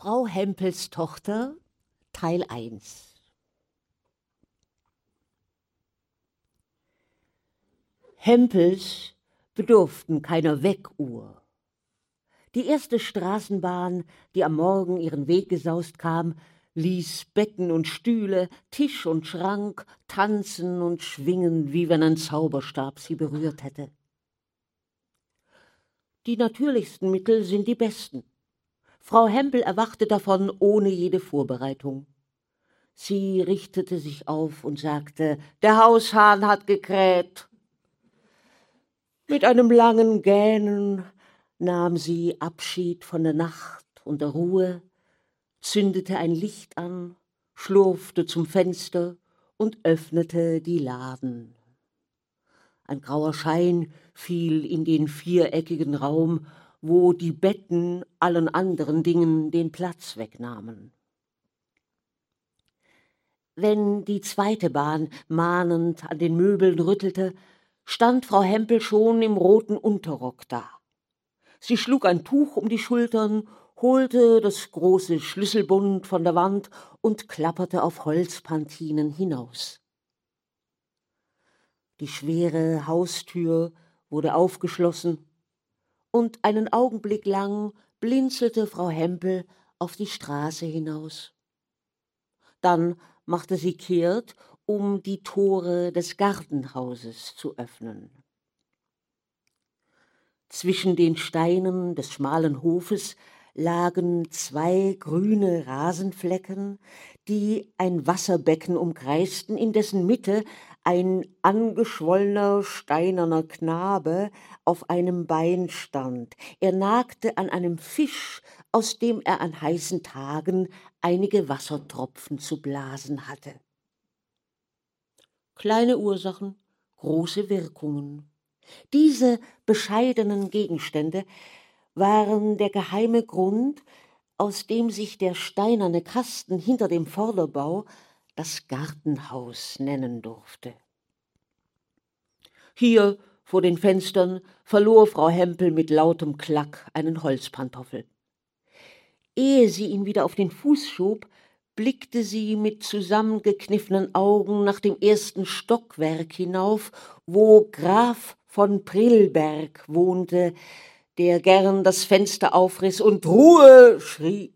Frau Hempels Tochter Teil 1 Hempels bedurften keiner Weckuhr. Die erste Straßenbahn, die am Morgen ihren Weg gesaust kam, ließ Betten und Stühle, Tisch und Schrank tanzen und schwingen, wie wenn ein Zauberstab sie berührt hätte. Die natürlichsten Mittel sind die besten. Frau Hempel erwachte davon ohne jede Vorbereitung. Sie richtete sich auf und sagte, der Haushahn hat gekräht. Mit einem langen Gähnen nahm sie Abschied von der Nacht und der Ruhe, zündete ein Licht an, schlurfte zum Fenster und öffnete die Laden. Ein grauer Schein fiel in den viereckigen Raum, wo die Betten allen anderen Dingen den Platz wegnahmen. Wenn die zweite Bahn mahnend an den Möbeln rüttelte, stand Frau Hempel schon im roten Unterrock da. Sie schlug ein Tuch um die Schultern, holte das große Schlüsselbund von der Wand und klapperte auf Holzpantinen hinaus. Die schwere Haustür wurde aufgeschlossen, und einen Augenblick lang blinzelte Frau Hempel auf die Straße hinaus. Dann machte sie kehrt, um die Tore des Gartenhauses zu öffnen. Zwischen den Steinen des schmalen Hofes lagen zwei grüne Rasenflecken, die ein Wasserbecken umkreisten, in dessen Mitte ein angeschwollener steinerner Knabe auf einem Bein stand. Er nagte an einem Fisch, aus dem er an heißen Tagen einige Wassertropfen zu blasen hatte. Kleine Ursachen, große Wirkungen. Diese bescheidenen Gegenstände waren der geheime Grund, aus dem sich der steinerne Kasten hinter dem Vorderbau das Gartenhaus nennen durfte. Hier vor den Fenstern verlor Frau Hempel mit lautem Klack einen Holzpantoffel. Ehe sie ihn wieder auf den Fuß schob, blickte sie mit zusammengekniffenen Augen nach dem ersten Stockwerk hinauf, wo Graf von Prillberg wohnte, der gern das Fenster aufriss und Ruhe schrie.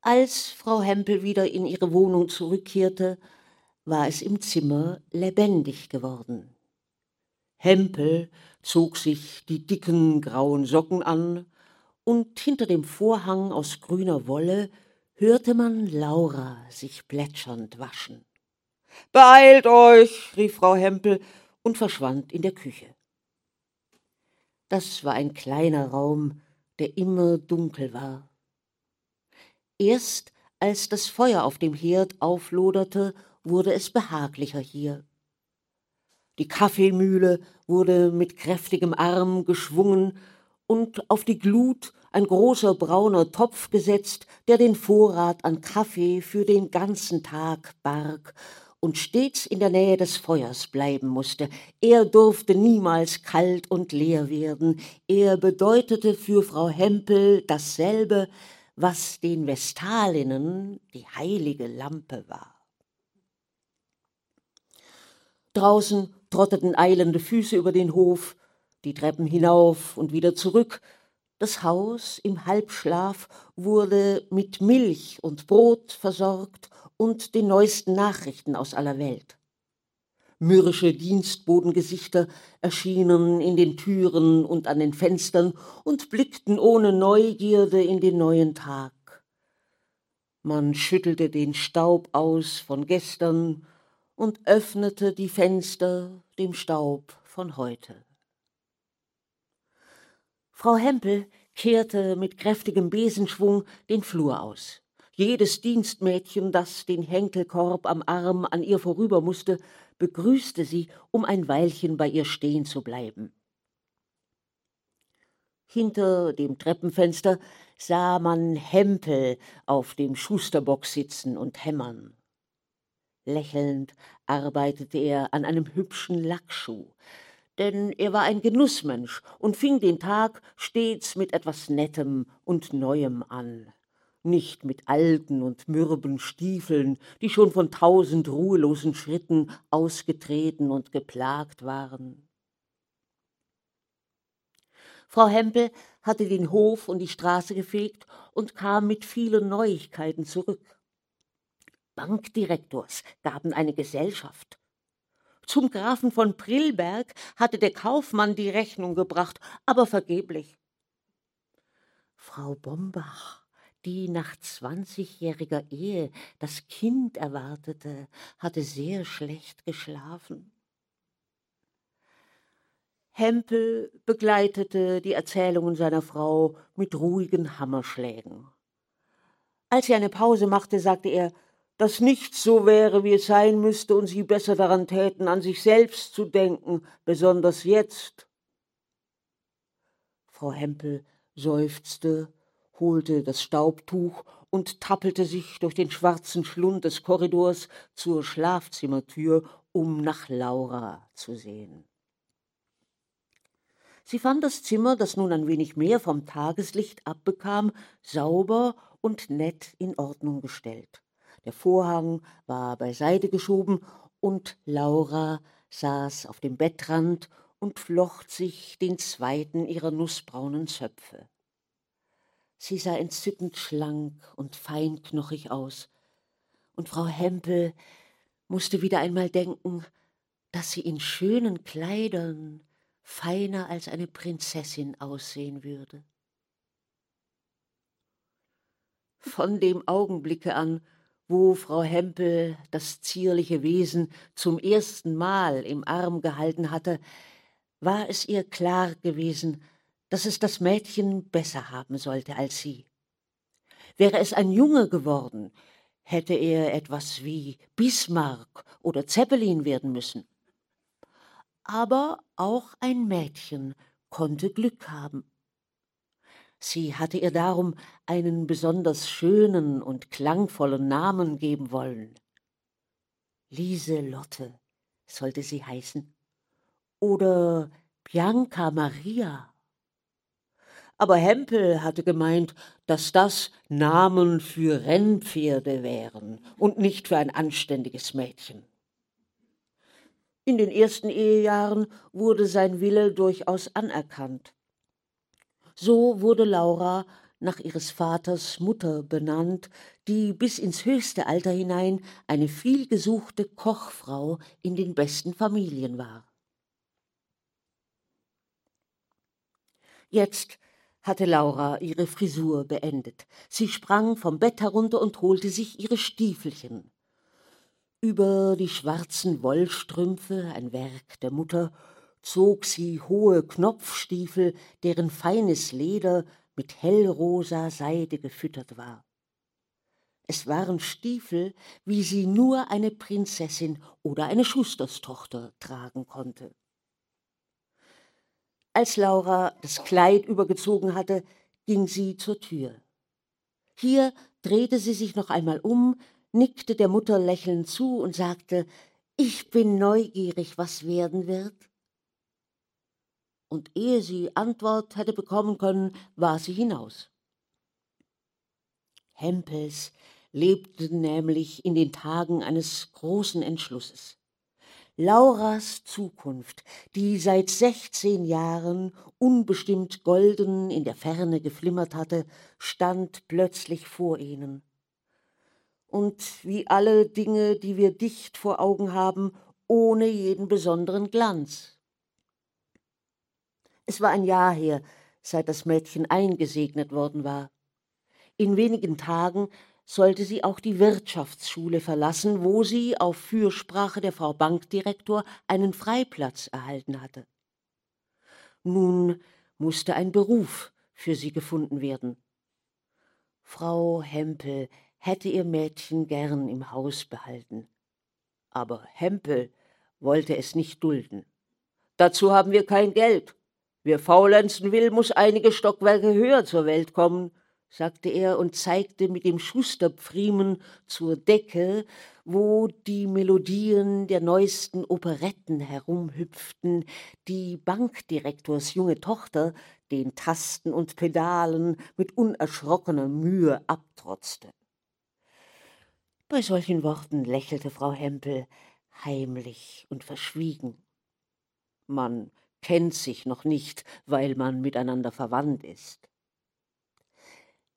Als Frau Hempel wieder in ihre Wohnung zurückkehrte, war es im Zimmer lebendig geworden. Hempel zog sich die dicken grauen Socken an, und hinter dem Vorhang aus grüner Wolle hörte man Laura sich plätschernd waschen. Beeilt euch, rief Frau Hempel und verschwand in der Küche. Das war ein kleiner Raum, der immer dunkel war. Erst als das Feuer auf dem Herd aufloderte, wurde es behaglicher hier. Die Kaffeemühle wurde mit kräftigem Arm geschwungen und auf die Glut ein großer brauner Topf gesetzt, der den Vorrat an Kaffee für den ganzen Tag barg und stets in der Nähe des Feuers bleiben musste. Er durfte niemals kalt und leer werden. Er bedeutete für Frau Hempel dasselbe, was den Vestalinnen die heilige Lampe war. Draußen trotteten eilende Füße über den Hof, die Treppen hinauf und wieder zurück. Das Haus im Halbschlaf wurde mit Milch und Brot versorgt und den neuesten Nachrichten aus aller Welt. Mürrische Dienstbodengesichter erschienen in den Türen und an den Fenstern und blickten ohne Neugierde in den neuen Tag. Man schüttelte den Staub aus von gestern und öffnete die Fenster dem Staub von heute. Frau Hempel kehrte mit kräftigem Besenschwung den Flur aus. Jedes Dienstmädchen, das den Henkelkorb am Arm an ihr vorüber musste, begrüßte sie, um ein Weilchen bei ihr stehen zu bleiben. Hinter dem Treppenfenster sah man Hempel auf dem Schusterbock sitzen und hämmern. Lächelnd arbeitete er an einem hübschen Lackschuh. denn er war ein Genussmensch und fing den Tag stets mit etwas Nettem und Neuem an, nicht mit alten und mürben Stiefeln, die schon von tausend ruhelosen Schritten ausgetreten und geplagt waren. Frau Hempel hatte den Hof und die Straße gefegt und kam mit vielen Neuigkeiten zurück. Bankdirektors gaben eine Gesellschaft. Zum Grafen von Prillberg hatte der Kaufmann die Rechnung gebracht, aber vergeblich. Frau Bombach, die nach zwanzigjähriger Ehe das Kind erwartete, hatte sehr schlecht geschlafen. Hempel begleitete die Erzählungen seiner Frau mit ruhigen Hammerschlägen. Als sie eine Pause machte, sagte er, dass nichts so wäre, wie es sein müsste, und sie besser daran täten, an sich selbst zu denken, besonders jetzt. Frau Hempel seufzte, holte das Staubtuch und tappelte sich durch den schwarzen Schlund des Korridors zur Schlafzimmertür, um nach Laura zu sehen. Sie fand das Zimmer, das nun ein wenig mehr vom Tageslicht abbekam, sauber und nett in Ordnung gestellt. Der Vorhang war beiseite geschoben und Laura saß auf dem Bettrand und flocht sich den zweiten ihrer nußbraunen Zöpfe. Sie sah entzückend schlank und feinknochig aus, und Frau Hempel musste wieder einmal denken, dass sie in schönen Kleidern feiner als eine Prinzessin aussehen würde. Von dem Augenblicke an, wo Frau Hempel das zierliche Wesen zum ersten Mal im Arm gehalten hatte, war es ihr klar gewesen, dass es das Mädchen besser haben sollte als sie. Wäre es ein Junge geworden, hätte er etwas wie Bismarck oder Zeppelin werden müssen. Aber auch ein Mädchen konnte Glück haben. Sie hatte ihr darum einen besonders schönen und klangvollen Namen geben wollen. Lieselotte sollte sie heißen. Oder Bianca Maria. Aber Hempel hatte gemeint, dass das Namen für Rennpferde wären und nicht für ein anständiges Mädchen. In den ersten Ehejahren wurde sein Wille durchaus anerkannt. So wurde Laura nach ihres Vaters Mutter benannt, die bis ins höchste Alter hinein eine vielgesuchte Kochfrau in den besten Familien war. Jetzt hatte Laura ihre Frisur beendet. Sie sprang vom Bett herunter und holte sich ihre Stiefelchen. Über die schwarzen Wollstrümpfe, ein Werk der Mutter, zog sie hohe Knopfstiefel, deren feines Leder mit hellrosa Seide gefüttert war. Es waren Stiefel, wie sie nur eine Prinzessin oder eine Schusterstochter tragen konnte. Als Laura das Kleid übergezogen hatte, ging sie zur Tür. Hier drehte sie sich noch einmal um, nickte der Mutter lächelnd zu und sagte, ich bin neugierig, was werden wird und ehe sie Antwort hätte bekommen können, war sie hinaus. Hempels lebte nämlich in den Tagen eines großen Entschlusses. Lauras Zukunft, die seit sechzehn Jahren unbestimmt golden in der Ferne geflimmert hatte, stand plötzlich vor ihnen. Und wie alle Dinge, die wir dicht vor Augen haben, ohne jeden besonderen Glanz. Es war ein Jahr her, seit das Mädchen eingesegnet worden war. In wenigen Tagen sollte sie auch die Wirtschaftsschule verlassen, wo sie auf Fürsprache der Frau Bankdirektor einen Freiplatz erhalten hatte. Nun musste ein Beruf für sie gefunden werden. Frau Hempel hätte ihr Mädchen gern im Haus behalten. Aber Hempel wollte es nicht dulden. Dazu haben wir kein Geld, Wer faulenzen will, muss einige Stockwerke höher zur Welt kommen, sagte er und zeigte mit dem Schusterpfriemen zur Decke, wo die Melodien der neuesten Operetten herumhüpften, die Bankdirektors junge Tochter den Tasten und Pedalen mit unerschrockener Mühe abtrotzte. Bei solchen Worten lächelte Frau Hempel heimlich und verschwiegen. Man kennt sich noch nicht, weil man miteinander verwandt ist.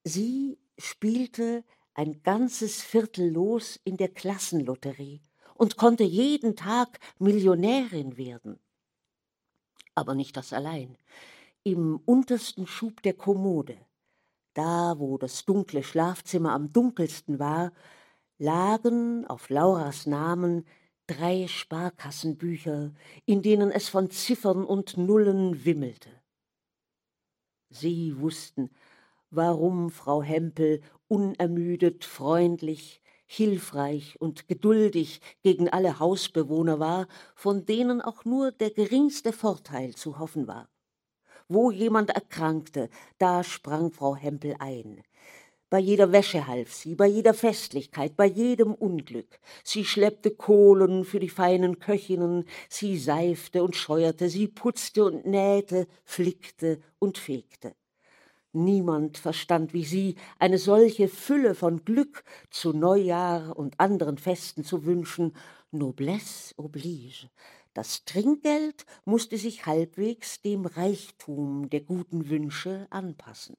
Sie spielte ein ganzes Viertel los in der Klassenlotterie und konnte jeden Tag Millionärin werden. Aber nicht das allein. Im untersten Schub der Kommode, da wo das dunkle Schlafzimmer am dunkelsten war, lagen auf Lauras Namen drei Sparkassenbücher, in denen es von Ziffern und Nullen wimmelte. Sie wussten, warum Frau Hempel unermüdet, freundlich, hilfreich und geduldig gegen alle Hausbewohner war, von denen auch nur der geringste Vorteil zu hoffen war. Wo jemand erkrankte, da sprang Frau Hempel ein. Bei jeder Wäsche half sie, bei jeder Festlichkeit, bei jedem Unglück. Sie schleppte Kohlen für die feinen Köchinnen, sie seifte und scheuerte, sie putzte und nähte, flickte und fegte. Niemand verstand wie sie, eine solche Fülle von Glück zu Neujahr und anderen Festen zu wünschen. Noblesse oblige. Das Trinkgeld musste sich halbwegs dem Reichtum der guten Wünsche anpassen.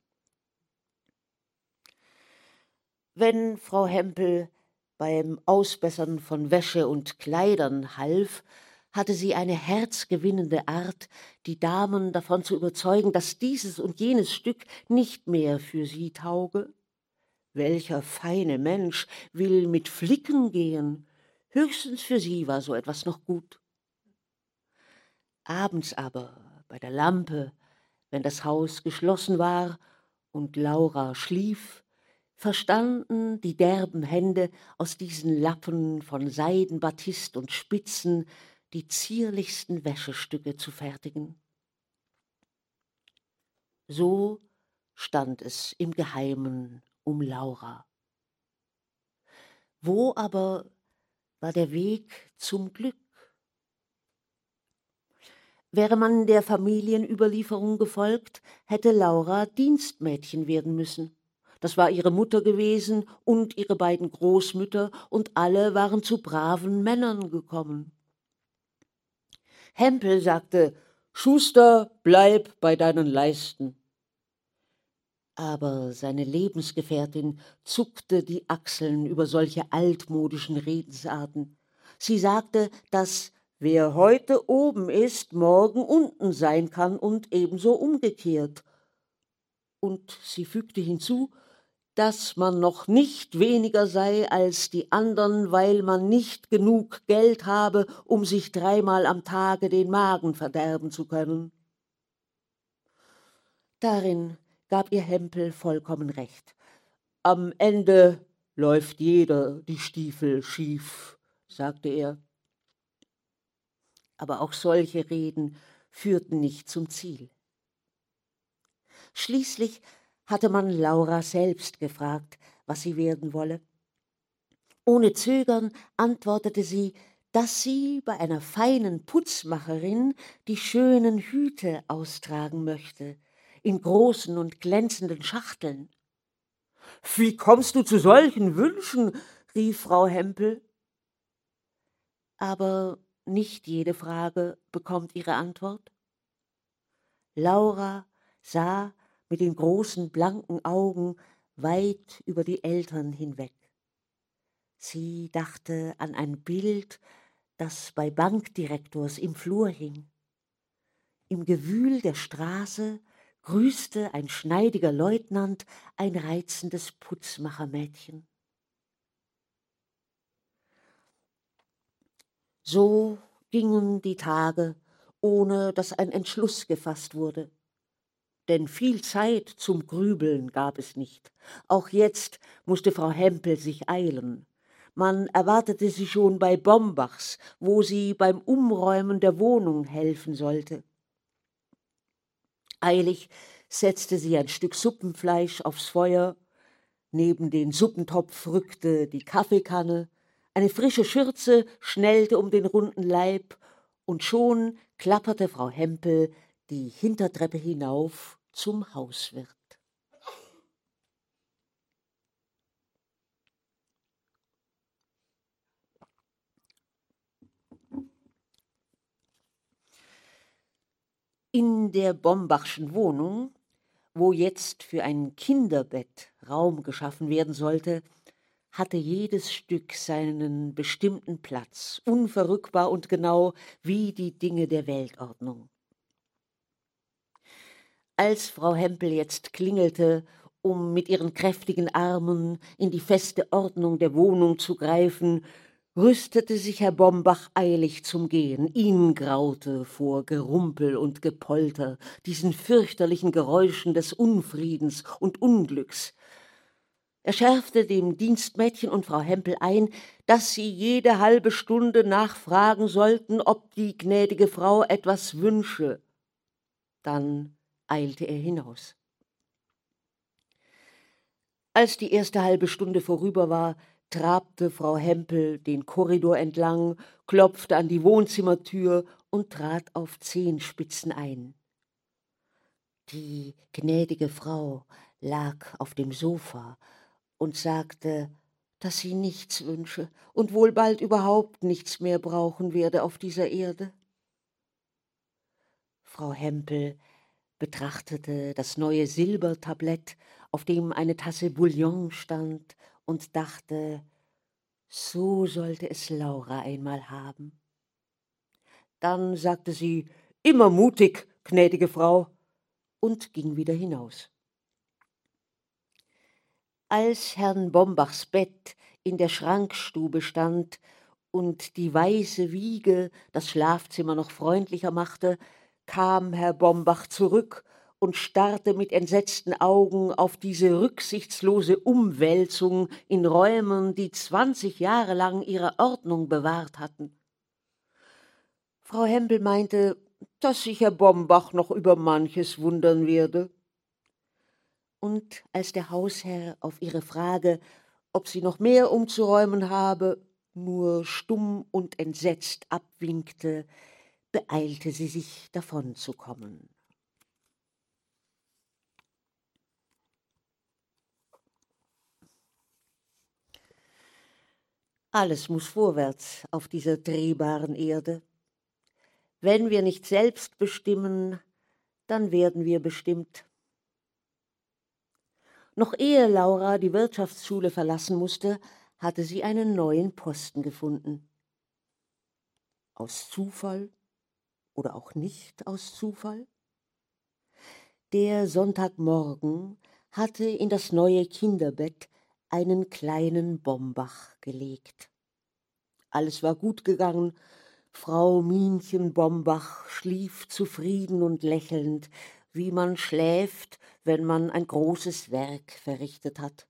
Wenn Frau Hempel beim Ausbessern von Wäsche und Kleidern half, hatte sie eine herzgewinnende Art, die Damen davon zu überzeugen, dass dieses und jenes Stück nicht mehr für sie tauge. Welcher feine Mensch will mit Flicken gehen? Höchstens für sie war so etwas noch gut. Abends aber, bei der Lampe, wenn das Haus geschlossen war und Laura schlief, verstanden die derben Hände aus diesen Lappen von Seiden, Batist und Spitzen die zierlichsten Wäschestücke zu fertigen. So stand es im Geheimen um Laura. Wo aber war der Weg zum Glück? Wäre man der Familienüberlieferung gefolgt, hätte Laura Dienstmädchen werden müssen. Das war ihre Mutter gewesen und ihre beiden Großmütter, und alle waren zu braven Männern gekommen. Hempel sagte, Schuster, bleib bei deinen Leisten. Aber seine Lebensgefährtin zuckte die Achseln über solche altmodischen Redensarten. Sie sagte, dass wer heute oben ist, morgen unten sein kann und ebenso umgekehrt. Und sie fügte hinzu, dass man noch nicht weniger sei als die andern, weil man nicht genug Geld habe, um sich dreimal am Tage den Magen verderben zu können. Darin gab ihr Hempel vollkommen recht. Am Ende läuft jeder die Stiefel schief, sagte er. Aber auch solche Reden führten nicht zum Ziel. Schließlich hatte man Laura selbst gefragt, was sie werden wolle. Ohne Zögern antwortete sie, dass sie bei einer feinen Putzmacherin die schönen Hüte austragen möchte, in großen und glänzenden Schachteln. Wie kommst du zu solchen Wünschen? rief Frau Hempel. Aber nicht jede Frage bekommt ihre Antwort. Laura sah mit den großen blanken Augen weit über die Eltern hinweg. Sie dachte an ein Bild, das bei Bankdirektors im Flur hing. Im Gewühl der Straße grüßte ein schneidiger Leutnant ein reizendes Putzmachermädchen. So gingen die Tage, ohne dass ein Entschluss gefasst wurde denn viel Zeit zum Grübeln gab es nicht. Auch jetzt musste Frau Hempel sich eilen. Man erwartete sie schon bei Bombachs, wo sie beim Umräumen der Wohnung helfen sollte. Eilig setzte sie ein Stück Suppenfleisch aufs Feuer, neben den Suppentopf rückte die Kaffeekanne, Eine frische Schürze schnellte um den runden Leib, und schon klapperte Frau Hempel die Hintertreppe hinauf zum Hauswirt. In der Bombachschen Wohnung, wo jetzt für ein Kinderbett Raum geschaffen werden sollte, hatte jedes Stück seinen bestimmten Platz, unverrückbar und genau wie die Dinge der Weltordnung. Als Frau Hempel jetzt klingelte, um mit ihren kräftigen Armen in die feste Ordnung der Wohnung zu greifen, rüstete sich Herr Bombach eilig zum Gehen. Ihn graute vor Gerumpel und Gepolter, diesen fürchterlichen Geräuschen des Unfriedens und Unglücks. Er schärfte dem Dienstmädchen und Frau Hempel ein, dass sie jede halbe Stunde nachfragen sollten, ob die gnädige Frau etwas wünsche. Dann eilte er hinaus. Als die erste halbe Stunde vorüber war, trabte Frau Hempel den Korridor entlang, klopfte an die Wohnzimmertür und trat auf Zehenspitzen ein. Die gnädige Frau lag auf dem Sofa und sagte, dass sie nichts wünsche und wohl bald überhaupt nichts mehr brauchen werde auf dieser Erde. Frau Hempel betrachtete das neue Silbertablett, auf dem eine Tasse Bouillon stand, und dachte, so sollte es Laura einmal haben. Dann sagte sie, immer mutig, gnädige Frau, und ging wieder hinaus. Als Herrn Bombachs Bett in der Schrankstube stand und die weiße Wiege das Schlafzimmer noch freundlicher machte, kam Herr Bombach zurück und starrte mit entsetzten Augen auf diese rücksichtslose Umwälzung in Räumen, die zwanzig Jahre lang ihre Ordnung bewahrt hatten. Frau Hempel meinte, dass sich Herr Bombach noch über manches wundern werde. Und als der Hausherr auf ihre Frage, ob sie noch mehr umzuräumen habe, nur stumm und entsetzt abwinkte, beeilte sie sich davonzukommen. Alles muss vorwärts auf dieser drehbaren Erde. Wenn wir nicht selbst bestimmen, dann werden wir bestimmt. Noch ehe Laura die Wirtschaftsschule verlassen musste, hatte sie einen neuen Posten gefunden. Aus Zufall oder auch nicht aus Zufall? Der Sonntagmorgen hatte in das neue Kinderbett einen kleinen Bombach gelegt. Alles war gut gegangen, Frau Minchen Bombach schlief zufrieden und lächelnd, wie man schläft, wenn man ein großes Werk verrichtet hat.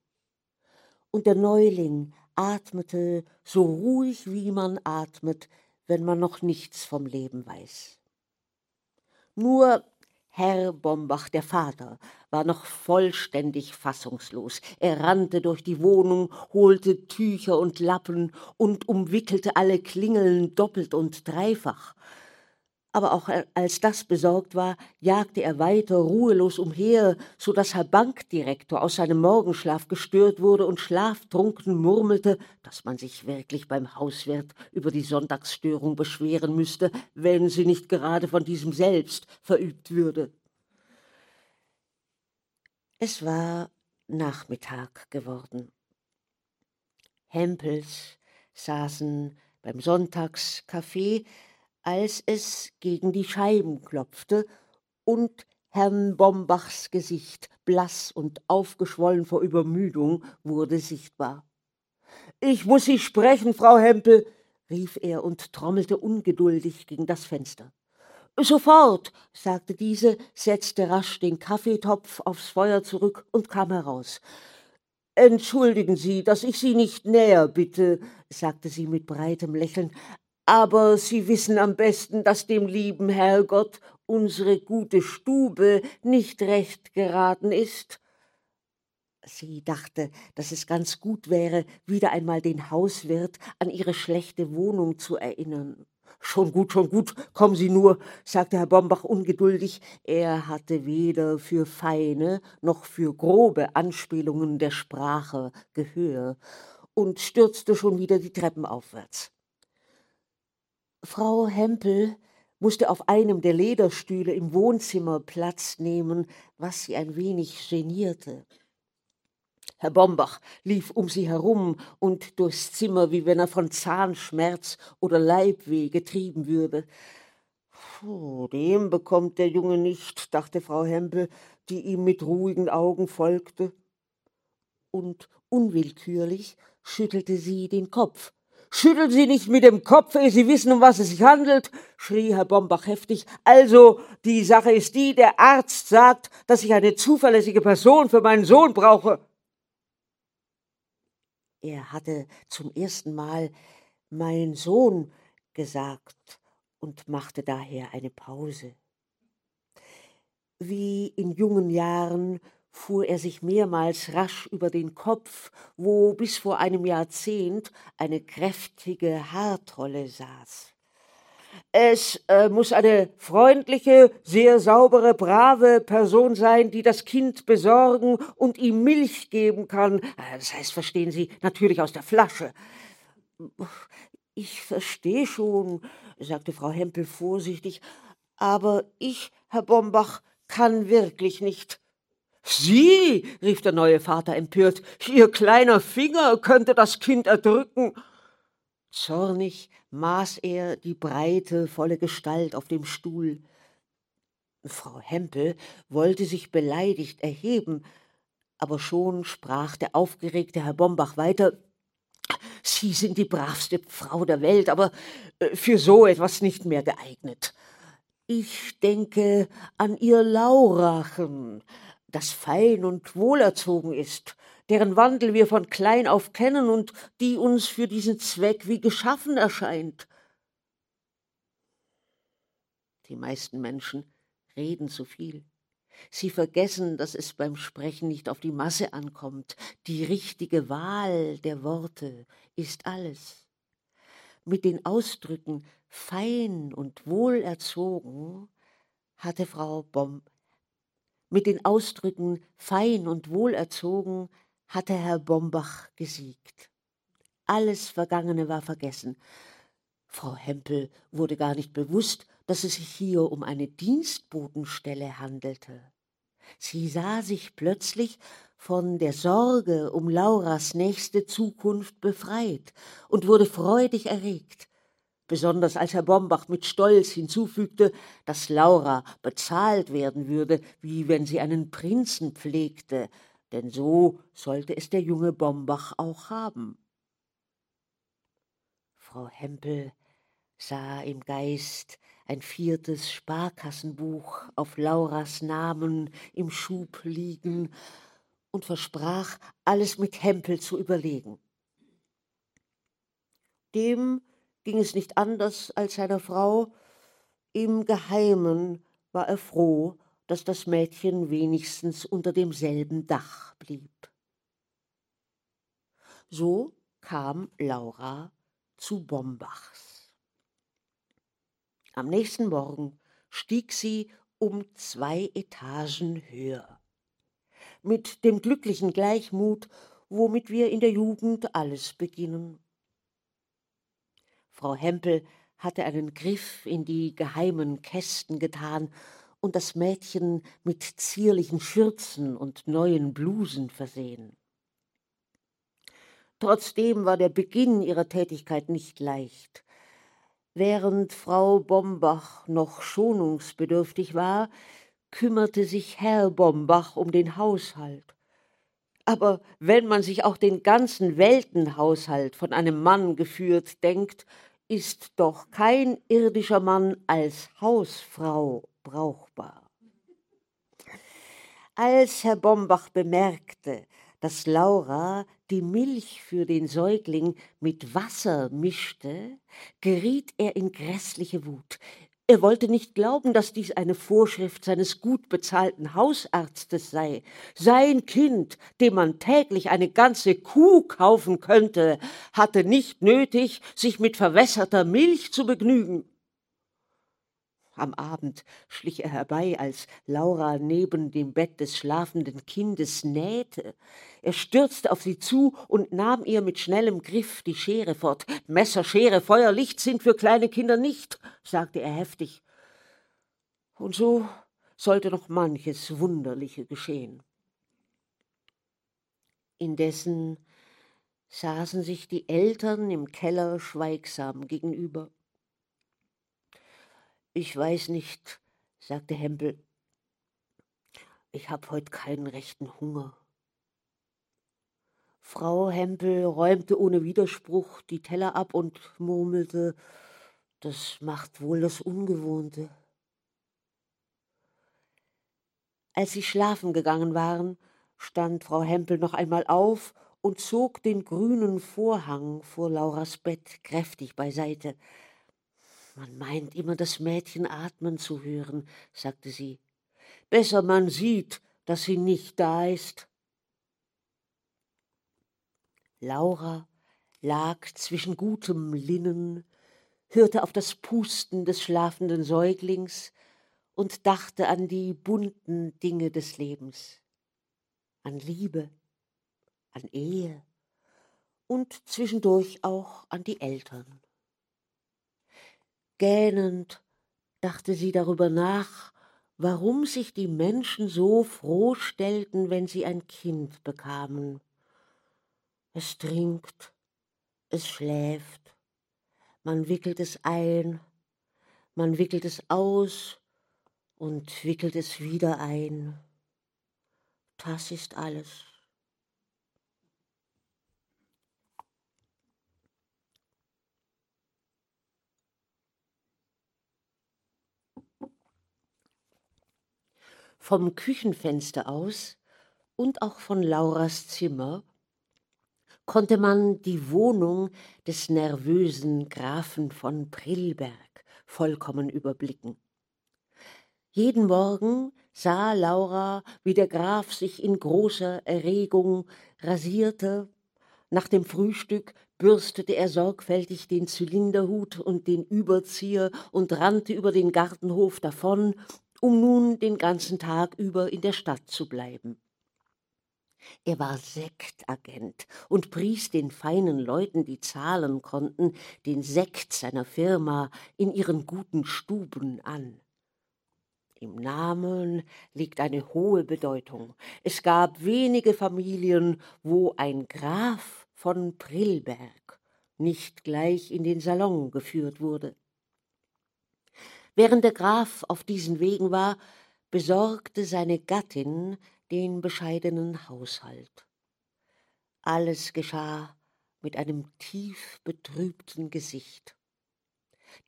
Und der Neuling atmete so ruhig, wie man atmet, wenn man noch nichts vom Leben weiß. Nur Herr Bombach, der Vater, war noch vollständig fassungslos. Er rannte durch die Wohnung, holte Tücher und Lappen und umwickelte alle Klingeln doppelt und dreifach aber auch als das besorgt war, jagte er weiter ruhelos umher, so dass Herr Bankdirektor aus seinem Morgenschlaf gestört wurde und schlaftrunken murmelte, dass man sich wirklich beim Hauswirt über die Sonntagsstörung beschweren müsste, wenn sie nicht gerade von diesem selbst verübt würde. Es war Nachmittag geworden. Hempels saßen beim Sonntagskaffee als es gegen die Scheiben klopfte und Herrn Bombachs Gesicht, blass und aufgeschwollen vor Übermüdung, wurde sichtbar. Ich muss Sie sprechen, Frau Hempel, rief er und trommelte ungeduldig gegen das Fenster. Sofort, sagte diese, setzte rasch den Kaffeetopf aufs Feuer zurück und kam heraus. Entschuldigen Sie, dass ich Sie nicht näher bitte, sagte sie mit breitem Lächeln, aber Sie wissen am besten, dass dem lieben Herrgott unsere gute Stube nicht recht geraten ist. Sie dachte, dass es ganz gut wäre, wieder einmal den Hauswirt an ihre schlechte Wohnung zu erinnern. Schon gut, schon gut, kommen Sie nur, sagte Herr Bombach ungeduldig. Er hatte weder für feine noch für grobe Anspielungen der Sprache Gehör und stürzte schon wieder die Treppen aufwärts. Frau Hempel musste auf einem der Lederstühle im Wohnzimmer Platz nehmen, was sie ein wenig genierte. Herr Bombach lief um sie herum und durchs Zimmer, wie wenn er von Zahnschmerz oder Leibweh getrieben würde. Puh, dem bekommt der Junge nicht, dachte Frau Hempel, die ihm mit ruhigen Augen folgte. Und unwillkürlich schüttelte sie den Kopf. Schütteln Sie nicht mit dem Kopf, ehe Sie wissen, um was es sich handelt, schrie Herr Bombach heftig. Also, die Sache ist die, der Arzt sagt, dass ich eine zuverlässige Person für meinen Sohn brauche. Er hatte zum ersten Mal mein Sohn gesagt und machte daher eine Pause. Wie in jungen Jahren fuhr er sich mehrmals rasch über den Kopf, wo bis vor einem Jahrzehnt eine kräftige Haartrolle saß. Es äh, muss eine freundliche, sehr saubere, brave Person sein, die das Kind besorgen und ihm Milch geben kann. Äh, das heißt, verstehen Sie, natürlich aus der Flasche. Ich verstehe schon, sagte Frau Hempel vorsichtig, aber ich, Herr Bombach, kann wirklich nicht. Sie, rief der neue Vater empört, Ihr kleiner Finger könnte das Kind erdrücken. Zornig maß er die breite, volle Gestalt auf dem Stuhl. Frau Hempel wollte sich beleidigt erheben, aber schon sprach der aufgeregte Herr Bombach weiter Sie sind die bravste Frau der Welt, aber äh, für so etwas nicht mehr geeignet. Ich denke an Ihr Laurachen, das fein und wohlerzogen ist, deren Wandel wir von klein auf kennen und die uns für diesen Zweck wie geschaffen erscheint. Die meisten Menschen reden zu viel. Sie vergessen, dass es beim Sprechen nicht auf die Masse ankommt. Die richtige Wahl der Worte ist alles. Mit den Ausdrücken fein und wohlerzogen hatte Frau Bom mit den Ausdrücken fein und wohlerzogen hatte Herr Bombach gesiegt. Alles Vergangene war vergessen. Frau Hempel wurde gar nicht bewusst, dass es sich hier um eine Dienstbotenstelle handelte. Sie sah sich plötzlich von der Sorge um Lauras nächste Zukunft befreit und wurde freudig erregt besonders als Herr Bombach mit Stolz hinzufügte, dass Laura bezahlt werden würde, wie wenn sie einen Prinzen pflegte, denn so sollte es der junge Bombach auch haben. Frau Hempel sah im Geist ein viertes Sparkassenbuch auf Lauras Namen im Schub liegen und versprach, alles mit Hempel zu überlegen. Dem ging es nicht anders als seiner Frau. Im Geheimen war er froh, dass das Mädchen wenigstens unter demselben Dach blieb. So kam Laura zu Bombachs. Am nächsten Morgen stieg sie um zwei Etagen höher. Mit dem glücklichen Gleichmut, womit wir in der Jugend alles beginnen. Frau Hempel hatte einen Griff in die geheimen Kästen getan und das Mädchen mit zierlichen Schürzen und neuen Blusen versehen. Trotzdem war der Beginn ihrer Tätigkeit nicht leicht. Während Frau Bombach noch schonungsbedürftig war, kümmerte sich Herr Bombach um den Haushalt. Aber wenn man sich auch den ganzen Weltenhaushalt von einem Mann geführt denkt, ist doch kein irdischer Mann als Hausfrau brauchbar. Als Herr Bombach bemerkte, dass Laura die Milch für den Säugling mit Wasser mischte, geriet er in grässliche Wut. Er wollte nicht glauben, dass dies eine Vorschrift seines gut bezahlten Hausarztes sei. Sein Kind, dem man täglich eine ganze Kuh kaufen könnte, hatte nicht nötig, sich mit verwässerter Milch zu begnügen. Am Abend schlich er herbei, als Laura neben dem Bett des schlafenden Kindes nähte. Er stürzte auf sie zu und nahm ihr mit schnellem Griff die Schere fort. Messer, Schere, Feuer, Licht sind für kleine Kinder nicht, sagte er heftig. Und so sollte noch manches Wunderliche geschehen. Indessen saßen sich die Eltern im Keller schweigsam gegenüber. Ich weiß nicht, sagte Hempel. Ich hab heut keinen rechten Hunger. Frau Hempel räumte ohne Widerspruch die Teller ab und murmelte, das macht wohl das Ungewohnte. Als sie schlafen gegangen waren, stand Frau Hempel noch einmal auf und zog den grünen Vorhang vor Lauras Bett kräftig beiseite. Man meint immer, das Mädchen atmen zu hören, sagte sie. Besser man sieht, dass sie nicht da ist. Laura lag zwischen gutem Linnen, hörte auf das Pusten des schlafenden Säuglings und dachte an die bunten Dinge des Lebens, an Liebe, an Ehe und zwischendurch auch an die Eltern. Gähnend dachte sie darüber nach, warum sich die Menschen so froh stellten, wenn sie ein Kind bekamen. Es trinkt, es schläft, man wickelt es ein, man wickelt es aus und wickelt es wieder ein. Das ist alles. Vom Küchenfenster aus und auch von Lauras Zimmer konnte man die Wohnung des nervösen Grafen von Prillberg vollkommen überblicken. Jeden Morgen sah Laura, wie der Graf sich in großer Erregung rasierte. Nach dem Frühstück bürstete er sorgfältig den Zylinderhut und den Überzieher und rannte über den Gartenhof davon, um nun den ganzen Tag über in der Stadt zu bleiben. Er war Sektagent und pries den feinen Leuten, die zahlen konnten, den Sekt seiner Firma in ihren guten Stuben an. Im Namen liegt eine hohe Bedeutung. Es gab wenige Familien, wo ein Graf von Prillberg nicht gleich in den Salon geführt wurde. Während der Graf auf diesen Wegen war, besorgte seine Gattin den bescheidenen Haushalt. Alles geschah mit einem tief betrübten Gesicht.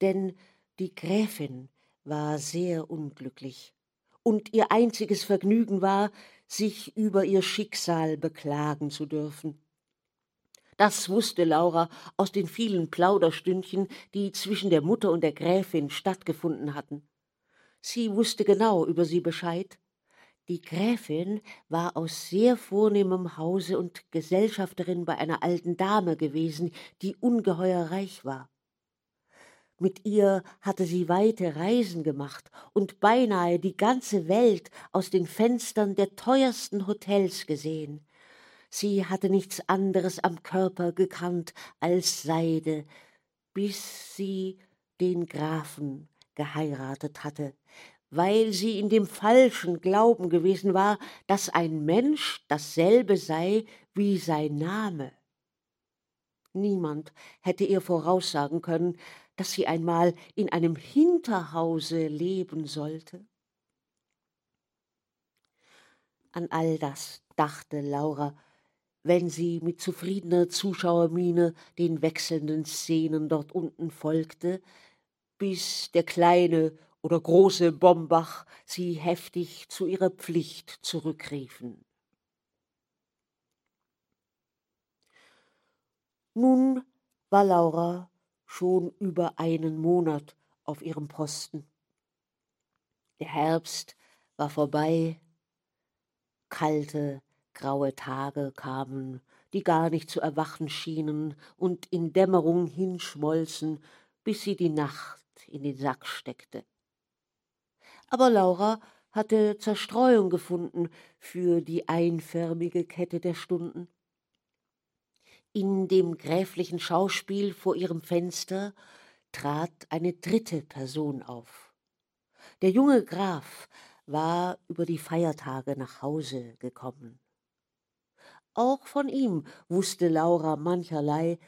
Denn die Gräfin war sehr unglücklich, und ihr einziges Vergnügen war, sich über ihr Schicksal beklagen zu dürfen. Das wusste Laura aus den vielen Plauderstündchen, die zwischen der Mutter und der Gräfin stattgefunden hatten. Sie wusste genau über sie Bescheid. Die Gräfin war aus sehr vornehmem Hause und Gesellschafterin bei einer alten Dame gewesen, die ungeheuer reich war. Mit ihr hatte sie weite Reisen gemacht und beinahe die ganze Welt aus den Fenstern der teuersten Hotels gesehen. Sie hatte nichts anderes am Körper gekannt als Seide, bis sie den Grafen geheiratet hatte, weil sie in dem falschen Glauben gewesen war, dass ein Mensch dasselbe sei wie sein Name. Niemand hätte ihr voraussagen können, dass sie einmal in einem Hinterhause leben sollte. An all das dachte Laura, wenn sie mit zufriedener Zuschauermiene den wechselnden Szenen dort unten folgte, bis der kleine oder große Bombach sie heftig zu ihrer Pflicht zurückriefen. Nun war Laura schon über einen Monat auf ihrem Posten. Der Herbst war vorbei, kalte, graue Tage kamen, die gar nicht zu erwachen schienen und in Dämmerung hinschmolzen, bis sie die Nacht in den Sack steckte. Aber Laura hatte Zerstreuung gefunden für die einförmige Kette der Stunden. In dem gräflichen Schauspiel vor ihrem Fenster trat eine dritte Person auf. Der junge Graf war über die Feiertage nach Hause gekommen. Auch von ihm wusste Laura mancherlei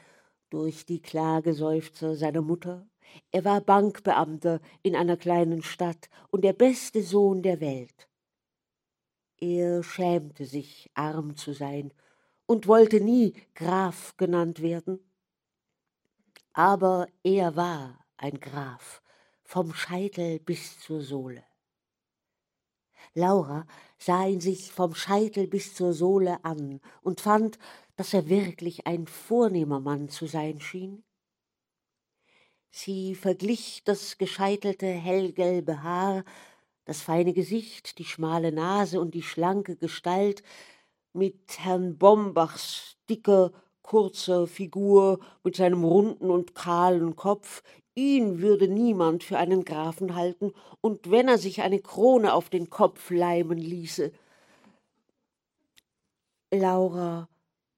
durch die Klageseufzer seiner Mutter. Er war Bankbeamter in einer kleinen Stadt und der beste Sohn der Welt. Er schämte sich, arm zu sein und wollte nie Graf genannt werden. Aber er war ein Graf, vom Scheitel bis zur Sohle. Laura sah ihn sich vom Scheitel bis zur Sohle an und fand, dass er wirklich ein vornehmer Mann zu sein schien. Sie verglich das gescheitelte hellgelbe Haar, das feine Gesicht, die schmale Nase und die schlanke Gestalt mit Herrn Bombachs dicker, kurzer Figur, mit seinem runden und kahlen Kopf, Ihn würde niemand für einen Grafen halten, und wenn er sich eine Krone auf den Kopf leimen ließe. Laura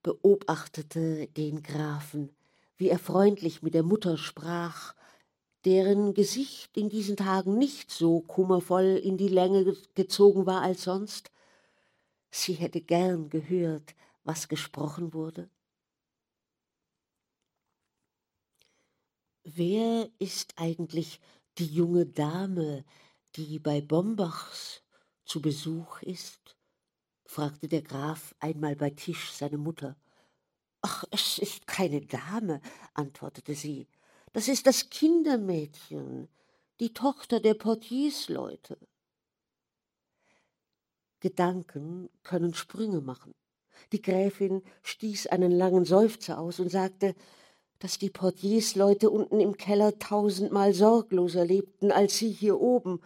beobachtete den Grafen, wie er freundlich mit der Mutter sprach, deren Gesicht in diesen Tagen nicht so kummervoll in die Länge gezogen war als sonst. Sie hätte gern gehört, was gesprochen wurde. Wer ist eigentlich die junge Dame, die bei Bombachs zu Besuch ist? fragte der Graf einmal bei Tisch seine Mutter. Ach, es ist keine Dame, antwortete sie. Das ist das Kindermädchen, die Tochter der Portiersleute. Gedanken können Sprünge machen. Die Gräfin stieß einen langen Seufzer aus und sagte dass die Portiersleute unten im Keller tausendmal sorgloser lebten als sie hier oben.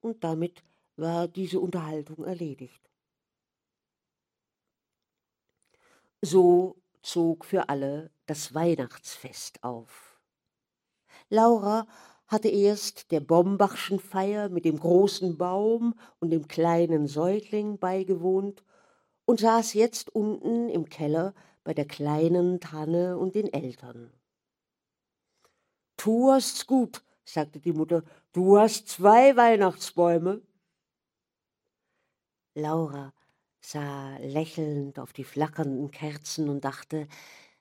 Und damit war diese Unterhaltung erledigt. So zog für alle das Weihnachtsfest auf. Laura hatte erst der Bombachschen Feier mit dem großen Baum und dem kleinen Säugling beigewohnt und saß jetzt unten im Keller bei der kleinen Tanne und den Eltern. Du hast's gut, sagte die Mutter, du hast zwei Weihnachtsbäume. Laura sah lächelnd auf die flackernden Kerzen und dachte,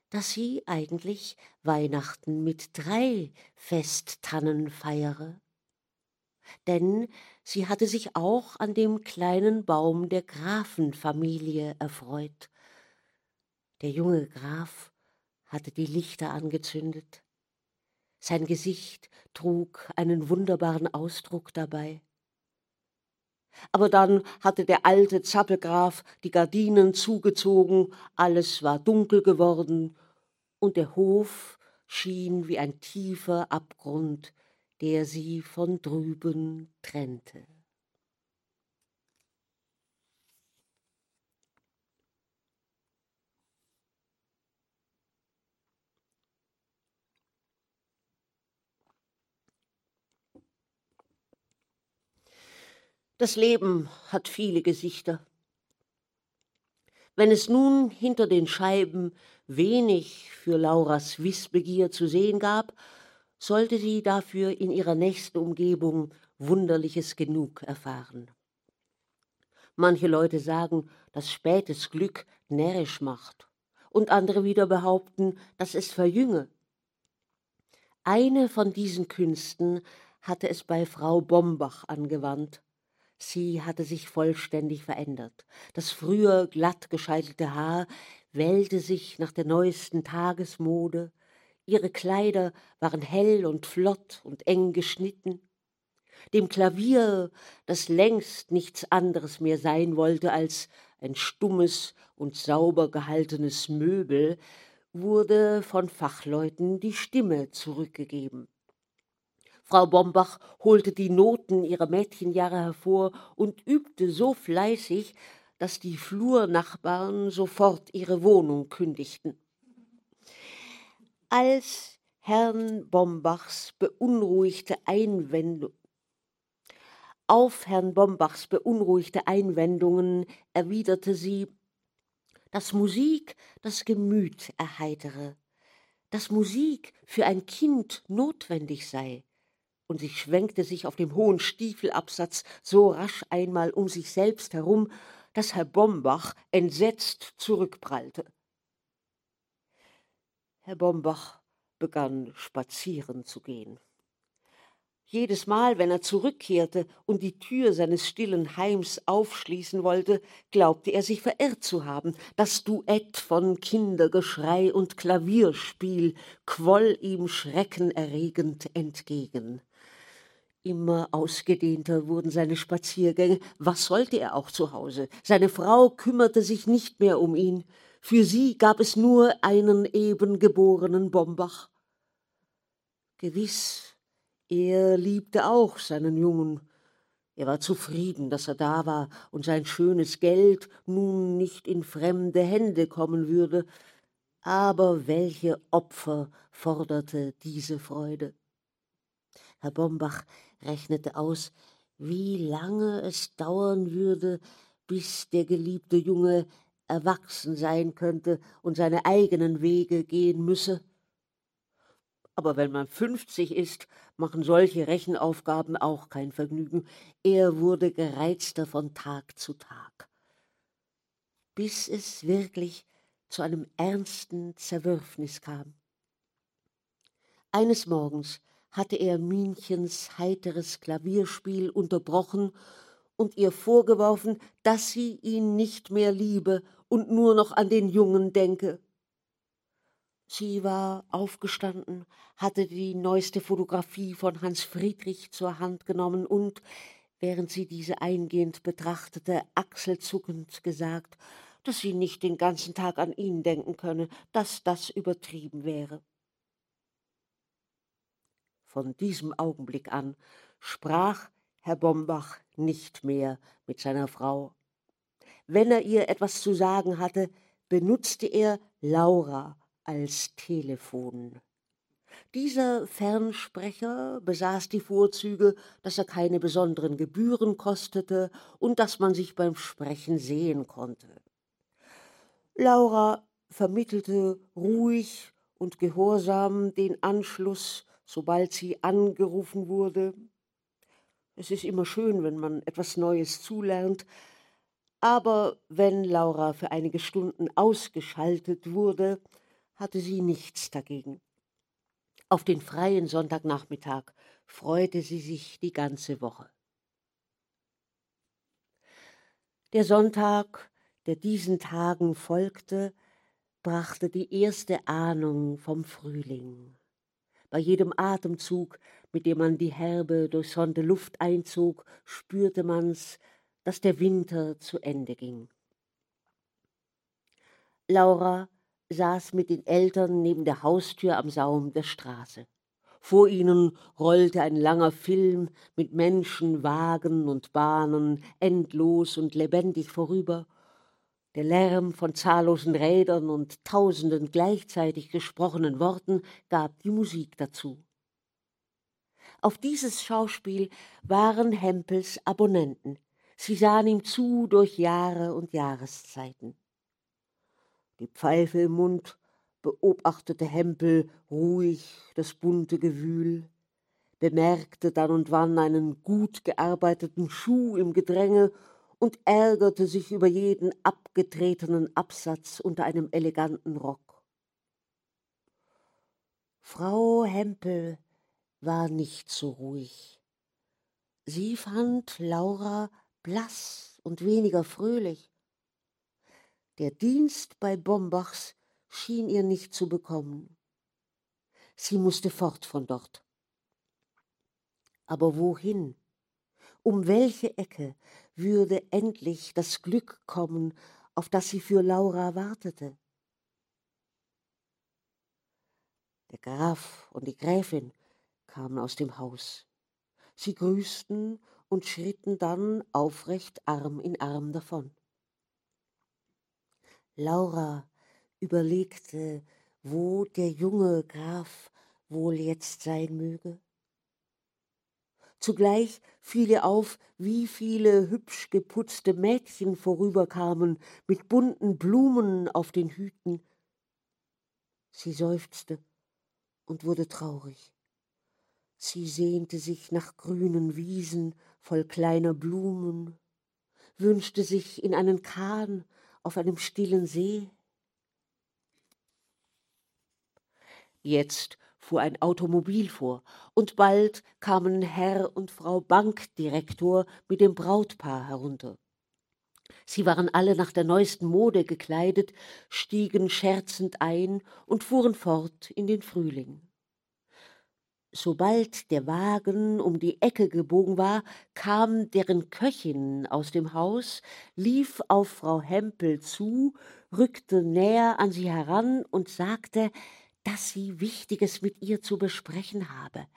dass sie eigentlich Weihnachten mit drei Festtannen feiere. Denn sie hatte sich auch an dem kleinen Baum der Grafenfamilie erfreut der junge Graf hatte die Lichter angezündet. Sein Gesicht trug einen wunderbaren Ausdruck dabei. Aber dann hatte der alte Zappelgraf die Gardinen zugezogen, alles war dunkel geworden, und der Hof schien wie ein tiefer Abgrund, der sie von drüben trennte. Das Leben hat viele Gesichter. Wenn es nun hinter den Scheiben wenig für Lauras Wissbegier zu sehen gab, sollte sie dafür in ihrer nächsten Umgebung Wunderliches genug erfahren. Manche Leute sagen, dass spätes Glück närrisch macht, und andere wieder behaupten, dass es verjünge. Eine von diesen Künsten hatte es bei Frau Bombach angewandt. Sie hatte sich vollständig verändert. Das früher glatt gescheitelte Haar wellte sich nach der neuesten Tagesmode, ihre Kleider waren hell und flott und eng geschnitten. Dem Klavier, das längst nichts anderes mehr sein wollte als ein stummes und sauber gehaltenes Möbel, wurde von Fachleuten die Stimme zurückgegeben. Frau Bombach holte die Noten ihrer Mädchenjahre hervor und übte so fleißig, dass die Flurnachbarn sofort ihre Wohnung kündigten. Als Herrn Bombachs beunruhigte Einwendung auf Herrn Bombachs beunruhigte Einwendungen erwiderte sie, dass Musik das Gemüt erheitere, dass Musik für ein Kind notwendig sei, und sie schwenkte sich auf dem hohen Stiefelabsatz so rasch einmal um sich selbst herum, dass Herr Bombach entsetzt zurückprallte. Herr Bombach begann spazieren zu gehen. Jedes Mal, wenn er zurückkehrte und die Tür seines stillen Heims aufschließen wollte, glaubte er sich verirrt zu haben. Das Duett von Kindergeschrei und Klavierspiel quoll ihm schreckenerregend entgegen. Immer ausgedehnter wurden seine Spaziergänge. Was sollte er auch zu Hause? Seine Frau kümmerte sich nicht mehr um ihn. Für sie gab es nur einen eben geborenen Bombach. Gewiss, er liebte auch seinen Jungen. Er war zufrieden, dass er da war und sein schönes Geld nun nicht in fremde Hände kommen würde. Aber welche Opfer forderte diese Freude? Herr Bombach rechnete aus, wie lange es dauern würde, bis der geliebte Junge erwachsen sein könnte und seine eigenen Wege gehen müsse. Aber wenn man fünfzig ist, machen solche Rechenaufgaben auch kein Vergnügen. Er wurde gereizter von Tag zu Tag. Bis es wirklich zu einem ernsten Zerwürfnis kam. Eines Morgens hatte er Minchens heiteres Klavierspiel unterbrochen und ihr vorgeworfen, dass sie ihn nicht mehr liebe und nur noch an den Jungen denke. Sie war aufgestanden, hatte die neueste Fotografie von Hans Friedrich zur Hand genommen und, während sie diese eingehend betrachtete, achselzuckend gesagt, dass sie nicht den ganzen Tag an ihn denken könne, dass das übertrieben wäre. Von diesem Augenblick an sprach Herr Bombach nicht mehr mit seiner Frau. Wenn er ihr etwas zu sagen hatte, benutzte er Laura als Telefon. Dieser Fernsprecher besaß die Vorzüge, dass er keine besonderen Gebühren kostete und dass man sich beim Sprechen sehen konnte. Laura vermittelte ruhig und gehorsam den Anschluss sobald sie angerufen wurde. Es ist immer schön, wenn man etwas Neues zulernt, aber wenn Laura für einige Stunden ausgeschaltet wurde, hatte sie nichts dagegen. Auf den freien Sonntagnachmittag freute sie sich die ganze Woche. Der Sonntag, der diesen Tagen folgte, brachte die erste Ahnung vom Frühling. Bei jedem Atemzug, mit dem man die herbe, durchsonnte Luft einzog, spürte man's, dass der Winter zu Ende ging. Laura saß mit den Eltern neben der Haustür am Saum der Straße. Vor ihnen rollte ein langer Film mit Menschen, Wagen und Bahnen endlos und lebendig vorüber, der Lärm von zahllosen Rädern und tausenden gleichzeitig gesprochenen Worten gab die Musik dazu. Auf dieses Schauspiel waren Hempels Abonnenten. Sie sahen ihm zu durch Jahre und Jahreszeiten. Die Pfeife im Mund beobachtete Hempel ruhig das bunte Gewühl, bemerkte dann und wann einen gut gearbeiteten Schuh im Gedränge und ärgerte sich über jeden abgetretenen Absatz unter einem eleganten Rock. Frau Hempel war nicht so ruhig. Sie fand Laura blass und weniger fröhlich. Der Dienst bei Bombachs schien ihr nicht zu bekommen. Sie musste fort von dort. Aber wohin? Um welche Ecke würde endlich das Glück kommen, auf das sie für Laura wartete. Der Graf und die Gräfin kamen aus dem Haus. Sie grüßten und schritten dann aufrecht Arm in Arm davon. Laura überlegte, wo der junge Graf wohl jetzt sein möge. Zugleich fiel ihr auf, wie viele hübsch geputzte Mädchen vorüberkamen mit bunten Blumen auf den Hüten. Sie seufzte und wurde traurig. Sie sehnte sich nach grünen Wiesen voll kleiner Blumen, wünschte sich in einen Kahn auf einem stillen See. Jetzt fuhr ein Automobil vor, und bald kamen Herr und Frau Bankdirektor mit dem Brautpaar herunter. Sie waren alle nach der neuesten Mode gekleidet, stiegen scherzend ein und fuhren fort in den Frühling. Sobald der Wagen um die Ecke gebogen war, kam deren Köchin aus dem Haus, lief auf Frau Hempel zu, rückte näher an sie heran und sagte, dass sie Wichtiges mit ihr zu besprechen habe.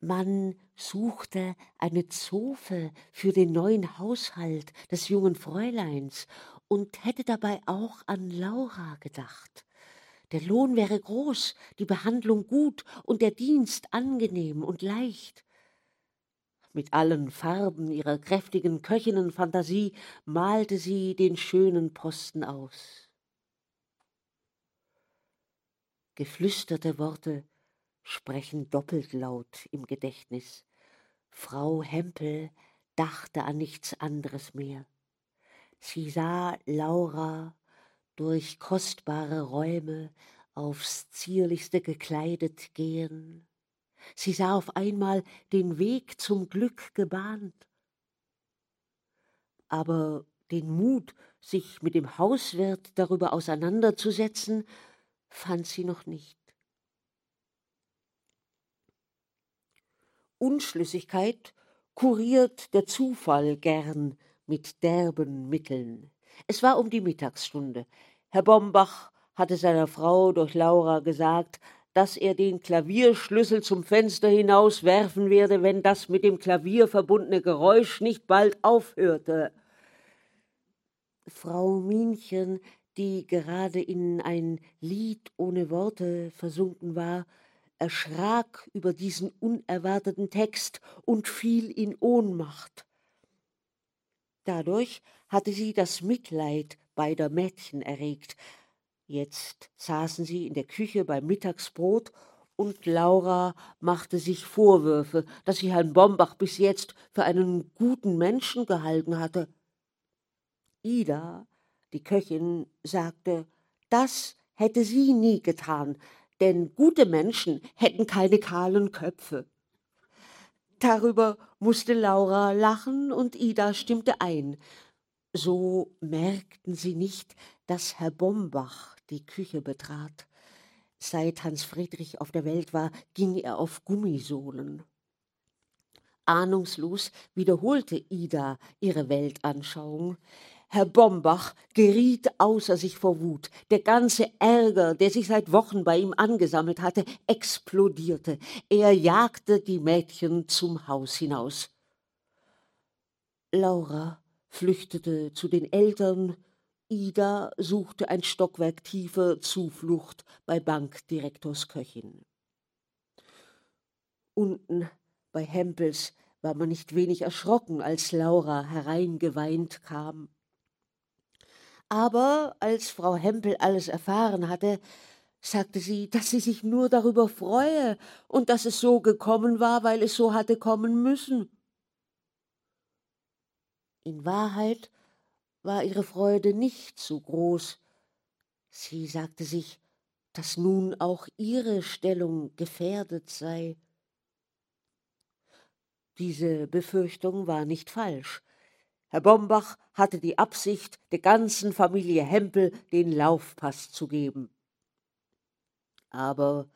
Man suchte eine Zofe für den neuen Haushalt des jungen Fräuleins und hätte dabei auch an Laura gedacht. Der Lohn wäre groß, die Behandlung gut und der Dienst angenehm und leicht. Mit allen Farben ihrer kräftigen Köchinnenphantasie malte sie den schönen Posten aus. Geflüsterte Worte sprechen doppelt laut im Gedächtnis. Frau Hempel dachte an nichts anderes mehr. Sie sah Laura durch kostbare Räume aufs zierlichste gekleidet gehen. Sie sah auf einmal den Weg zum Glück gebahnt. Aber den Mut, sich mit dem Hauswirt darüber auseinanderzusetzen, fand sie noch nicht. Unschlüssigkeit kuriert der Zufall gern mit derben Mitteln. Es war um die Mittagsstunde. Herr Bombach hatte seiner Frau durch Laura gesagt, dass er den Klavierschlüssel zum Fenster hinaus werfen werde, wenn das mit dem Klavier verbundene Geräusch nicht bald aufhörte. Frau Minchen die gerade in ein Lied ohne Worte versunken war, erschrak über diesen unerwarteten Text und fiel in Ohnmacht. Dadurch hatte sie das Mitleid beider Mädchen erregt. Jetzt saßen sie in der Küche beim Mittagsbrot und Laura machte sich Vorwürfe, dass sie Herrn Bombach bis jetzt für einen guten Menschen gehalten hatte. Ida die Köchin sagte, das hätte sie nie getan, denn gute Menschen hätten keine kahlen Köpfe. Darüber musste Laura lachen und Ida stimmte ein. So merkten sie nicht, dass Herr Bombach die Küche betrat. Seit Hans Friedrich auf der Welt war, ging er auf Gummisohlen. Ahnungslos wiederholte Ida ihre Weltanschauung. Herr Bombach geriet außer sich vor Wut. Der ganze Ärger, der sich seit Wochen bei ihm angesammelt hatte, explodierte. Er jagte die Mädchen zum Haus hinaus. Laura flüchtete zu den Eltern, Ida suchte ein Stockwerk tiefer Zuflucht bei Bankdirektors Köchin. Unten bei Hempels war man nicht wenig erschrocken, als Laura hereingeweint kam. Aber als Frau Hempel alles erfahren hatte, sagte sie, dass sie sich nur darüber freue und dass es so gekommen war, weil es so hatte kommen müssen. In Wahrheit war ihre Freude nicht so groß. Sie sagte sich, dass nun auch ihre Stellung gefährdet sei. Diese Befürchtung war nicht falsch. Herr Bombach hatte die Absicht, der ganzen Familie Hempel den Laufpass zu geben. Aber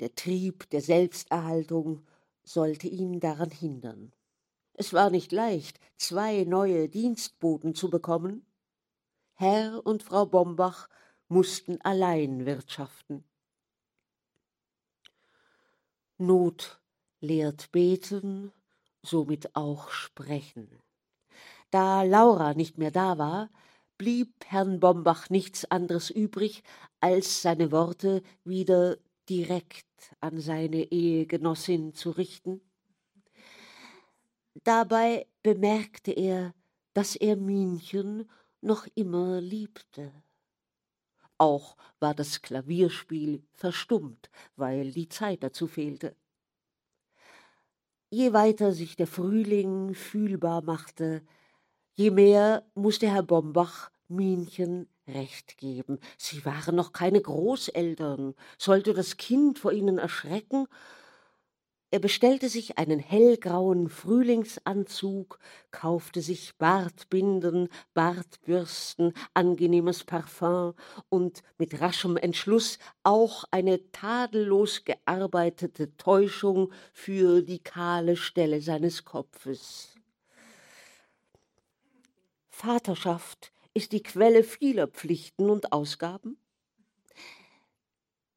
der Trieb der Selbsterhaltung sollte ihn daran hindern. Es war nicht leicht, zwei neue Dienstboten zu bekommen. Herr und Frau Bombach mussten allein wirtschaften. Not lehrt beten, somit auch sprechen. Da Laura nicht mehr da war, blieb Herrn Bombach nichts anderes übrig, als seine Worte wieder direkt an seine Ehegenossin zu richten. Dabei bemerkte er, dass er Minchen noch immer liebte. Auch war das Klavierspiel verstummt, weil die Zeit dazu fehlte. Je weiter sich der Frühling fühlbar machte, je mehr musste Herr Bombach Minchen recht geben. Sie waren noch keine Großeltern. Sollte das Kind vor ihnen erschrecken er bestellte sich einen hellgrauen Frühlingsanzug, kaufte sich Bartbinden, Bartbürsten, angenehmes Parfum und mit raschem Entschluss auch eine tadellos gearbeitete Täuschung für die kahle Stelle seines Kopfes. Vaterschaft ist die Quelle vieler Pflichten und Ausgaben.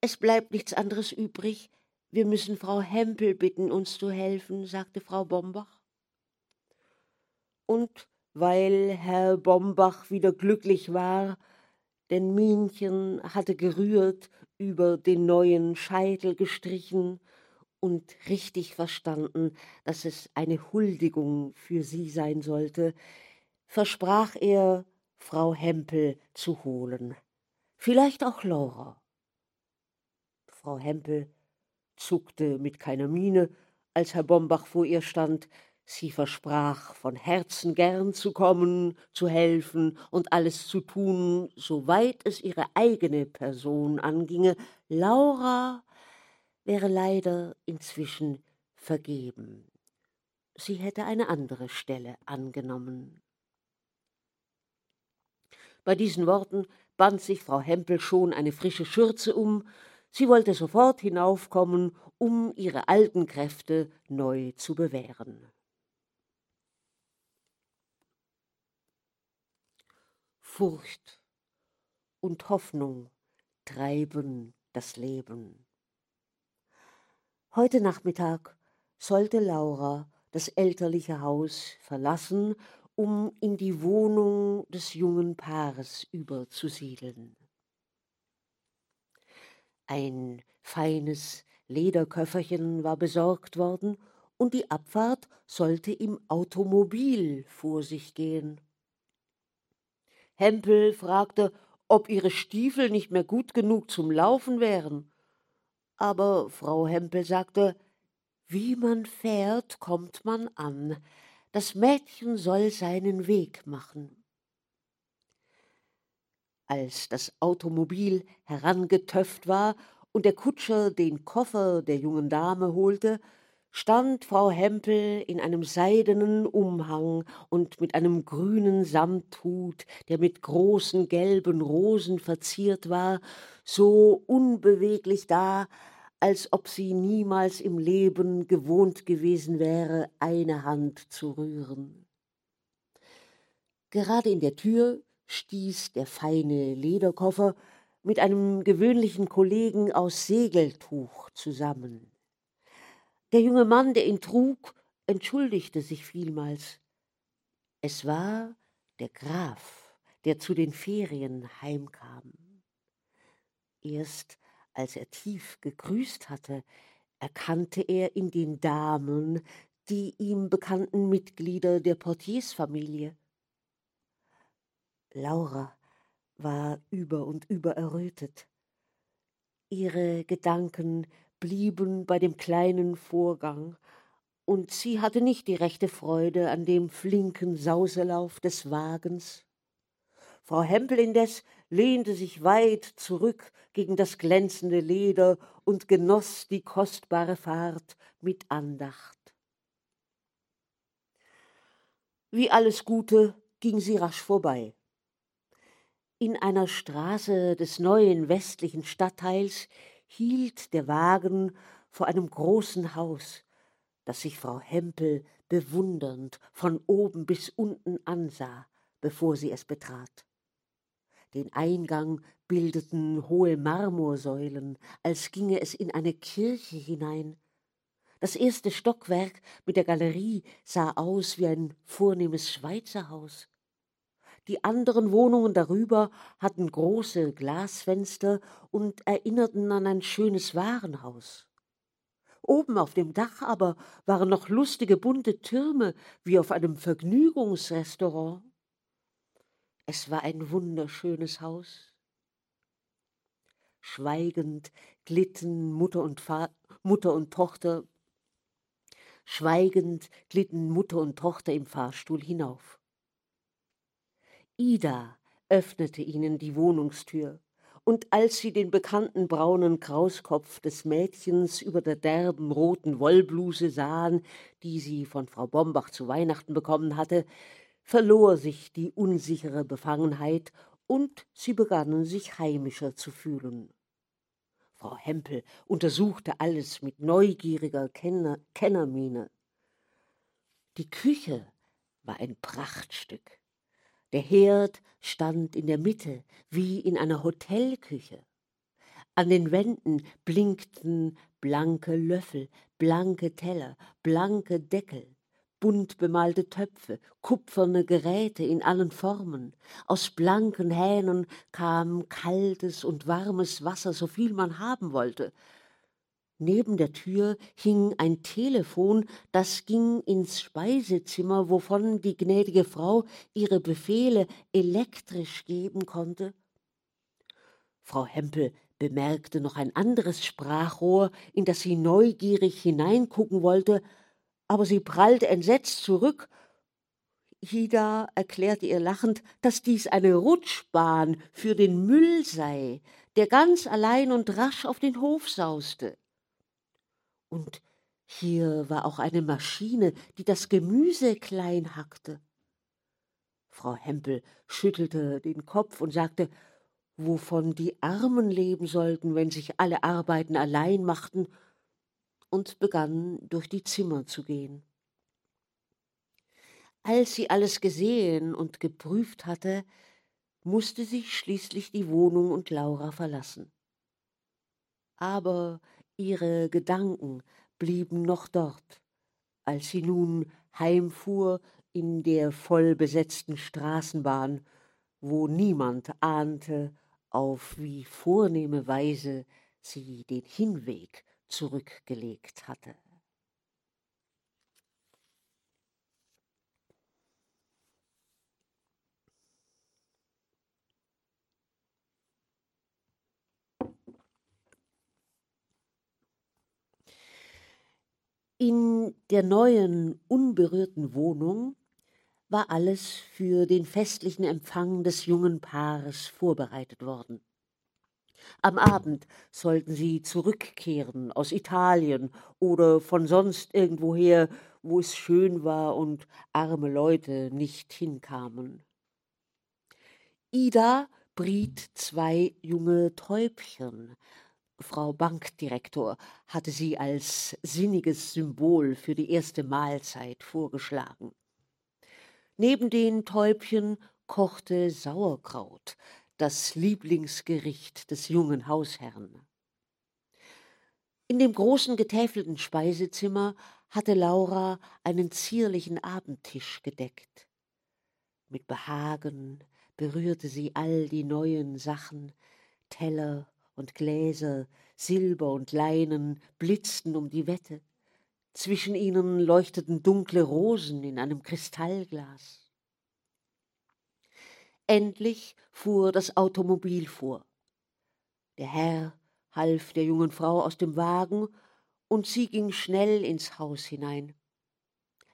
Es bleibt nichts anderes übrig, wir müssen Frau Hempel bitten, uns zu helfen, sagte Frau Bombach. Und weil Herr Bombach wieder glücklich war, denn Minchen hatte gerührt, über den neuen Scheitel gestrichen und richtig verstanden, dass es eine Huldigung für sie sein sollte, versprach er, Frau Hempel zu holen. Vielleicht auch Laura. Frau Hempel zuckte mit keiner Miene, als Herr Bombach vor ihr stand. Sie versprach von Herzen gern zu kommen, zu helfen und alles zu tun, soweit es ihre eigene Person anginge. Laura wäre leider inzwischen vergeben. Sie hätte eine andere Stelle angenommen. Bei diesen Worten band sich Frau Hempel schon eine frische Schürze um, Sie wollte sofort hinaufkommen, um ihre alten Kräfte neu zu bewähren. Furcht und Hoffnung treiben das Leben. Heute Nachmittag sollte Laura das elterliche Haus verlassen, um in die Wohnung des jungen Paares überzusiedeln. Ein feines Lederköfferchen war besorgt worden, und die Abfahrt sollte im Automobil vor sich gehen. Hempel fragte, ob ihre Stiefel nicht mehr gut genug zum Laufen wären. Aber Frau Hempel sagte, wie man fährt, kommt man an. Das Mädchen soll seinen Weg machen. Als das Automobil herangetöpft war und der Kutscher den Koffer der jungen Dame holte, stand Frau Hempel in einem seidenen Umhang und mit einem grünen Samthut, der mit großen gelben Rosen verziert war, so unbeweglich da, als ob sie niemals im Leben gewohnt gewesen wäre, eine Hand zu rühren. Gerade in der Tür stieß der feine Lederkoffer mit einem gewöhnlichen Kollegen aus Segeltuch zusammen. Der junge Mann, der ihn trug, entschuldigte sich vielmals. Es war der Graf, der zu den Ferien heimkam. Erst als er tief gegrüßt hatte, erkannte er in den Damen die ihm bekannten Mitglieder der Portiersfamilie. Laura war über und über errötet. Ihre Gedanken blieben bei dem kleinen Vorgang, und sie hatte nicht die rechte Freude an dem flinken Sauselauf des Wagens. Frau Hempel indes lehnte sich weit zurück gegen das glänzende Leder und genoss die kostbare Fahrt mit Andacht. Wie alles Gute ging sie rasch vorbei. In einer Straße des neuen westlichen Stadtteils hielt der Wagen vor einem großen Haus, das sich Frau Hempel bewundernd von oben bis unten ansah, bevor sie es betrat. Den Eingang bildeten hohe Marmorsäulen, als ginge es in eine Kirche hinein. Das erste Stockwerk mit der Galerie sah aus wie ein vornehmes Schweizerhaus. Die anderen Wohnungen darüber hatten große Glasfenster und erinnerten an ein schönes Warenhaus. Oben auf dem Dach aber waren noch lustige bunte Türme wie auf einem Vergnügungsrestaurant. Es war ein wunderschönes Haus. Schweigend glitten Mutter und, Fa Mutter und Tochter Schweigend glitten Mutter und Tochter im Fahrstuhl hinauf. Ida öffnete ihnen die Wohnungstür, und als sie den bekannten braunen Krauskopf des Mädchens über der derben roten Wollbluse sahen, die sie von Frau Bombach zu Weihnachten bekommen hatte, verlor sich die unsichere Befangenheit und sie begannen sich heimischer zu fühlen. Frau Hempel untersuchte alles mit neugieriger Kenner Kennermiene. Die Küche war ein Prachtstück. Der Herd stand in der Mitte wie in einer Hotelküche. An den Wänden blinkten blanke Löffel, blanke Teller, blanke Deckel bunt bemalte Töpfe, kupferne Geräte in allen Formen. Aus blanken Hähnen kam kaltes und warmes Wasser, so viel man haben wollte. Neben der Tür hing ein Telefon, das ging ins Speisezimmer, wovon die gnädige Frau ihre Befehle elektrisch geben konnte. Frau Hempel bemerkte noch ein anderes Sprachrohr, in das sie neugierig hineingucken wollte, aber sie prallte entsetzt zurück. Ida erklärte ihr lachend, dass dies eine Rutschbahn für den Müll sei, der ganz allein und rasch auf den Hof sauste. Und hier war auch eine Maschine, die das Gemüse klein hackte. Frau Hempel schüttelte den Kopf und sagte, wovon die Armen leben sollten, wenn sich alle Arbeiten allein machten und begann durch die Zimmer zu gehen. Als sie alles gesehen und geprüft hatte, musste sie schließlich die Wohnung und Laura verlassen. Aber ihre Gedanken blieben noch dort, als sie nun heimfuhr in der vollbesetzten Straßenbahn, wo niemand ahnte, auf wie vornehme Weise sie den Hinweg zurückgelegt hatte. In der neuen, unberührten Wohnung war alles für den festlichen Empfang des jungen Paares vorbereitet worden. Am Abend sollten sie zurückkehren aus Italien oder von sonst irgendwoher, wo es schön war und arme Leute nicht hinkamen. Ida briet zwei junge Täubchen. Frau Bankdirektor hatte sie als sinniges Symbol für die erste Mahlzeit vorgeschlagen. Neben den Täubchen kochte Sauerkraut, das Lieblingsgericht des jungen Hausherrn. In dem großen getäfelten Speisezimmer hatte Laura einen zierlichen Abendtisch gedeckt. Mit Behagen berührte sie all die neuen Sachen, Teller und Gläser, Silber und Leinen blitzten um die Wette, zwischen ihnen leuchteten dunkle Rosen in einem Kristallglas. Endlich fuhr das Automobil vor. Der Herr half der jungen Frau aus dem Wagen, und sie ging schnell ins Haus hinein.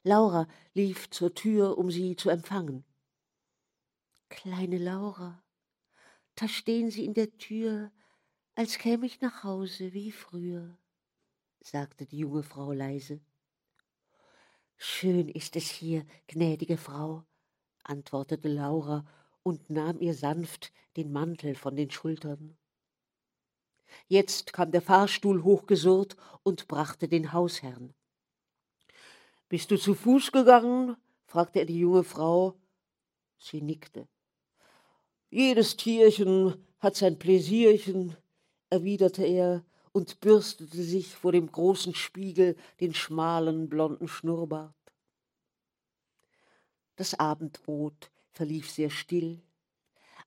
Laura lief zur Tür, um sie zu empfangen. Kleine Laura, da stehen Sie in der Tür, als käme ich nach Hause wie früher, sagte die junge Frau leise. Schön ist es hier, gnädige Frau, antwortete Laura und nahm ihr sanft den Mantel von den Schultern. Jetzt kam der Fahrstuhl hochgesurrt und brachte den Hausherrn. Bist du zu Fuß gegangen? fragte er die junge Frau. Sie nickte. Jedes Tierchen hat sein Pläsierchen, erwiderte er und bürstete sich vor dem großen Spiegel den schmalen blonden Schnurrbart. Das Abendbrot verlief sehr still.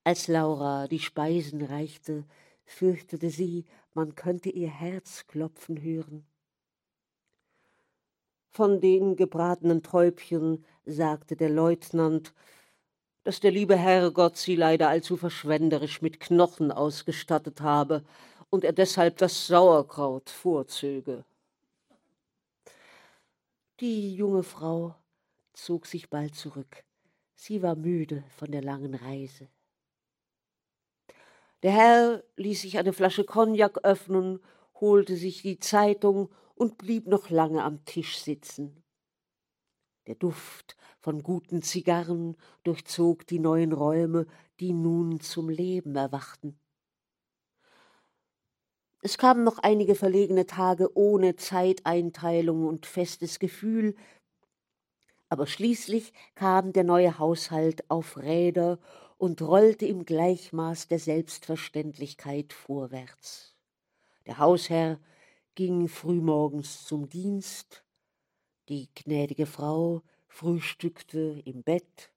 Als Laura die Speisen reichte, fürchtete sie, man könnte ihr Herz klopfen hören. Von den gebratenen Täubchen sagte der Leutnant, dass der liebe Herrgott sie leider allzu verschwenderisch mit Knochen ausgestattet habe und er deshalb das Sauerkraut vorzöge. Die junge Frau zog sich bald zurück. Sie war müde von der langen Reise. Der Herr ließ sich eine Flasche Cognac öffnen, holte sich die Zeitung und blieb noch lange am Tisch sitzen. Der Duft von guten Zigarren durchzog die neuen Räume, die nun zum Leben erwachten. Es kamen noch einige verlegene Tage ohne Zeiteinteilung und festes Gefühl, aber schließlich kam der neue Haushalt auf Räder und rollte im Gleichmaß der Selbstverständlichkeit vorwärts. Der Hausherr ging frühmorgens zum Dienst, die gnädige Frau frühstückte im Bett,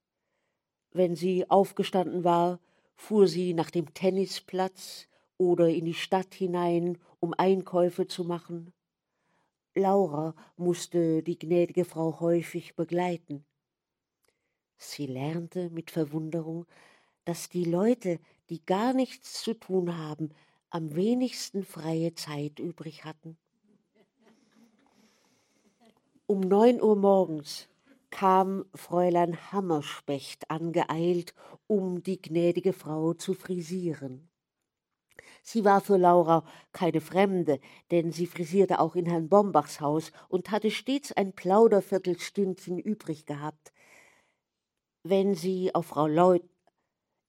wenn sie aufgestanden war, fuhr sie nach dem Tennisplatz oder in die Stadt hinein, um Einkäufe zu machen. Laura musste die gnädige Frau häufig begleiten. Sie lernte mit Verwunderung, dass die Leute, die gar nichts zu tun haben, am wenigsten freie Zeit übrig hatten. Um neun Uhr morgens kam Fräulein Hammerspecht angeeilt, um die gnädige Frau zu frisieren. Sie war für Laura keine Fremde, denn sie frisierte auch in Herrn Bombachs Haus und hatte stets ein Plauderviertelstündchen übrig gehabt. Wenn sie auf Frau Leut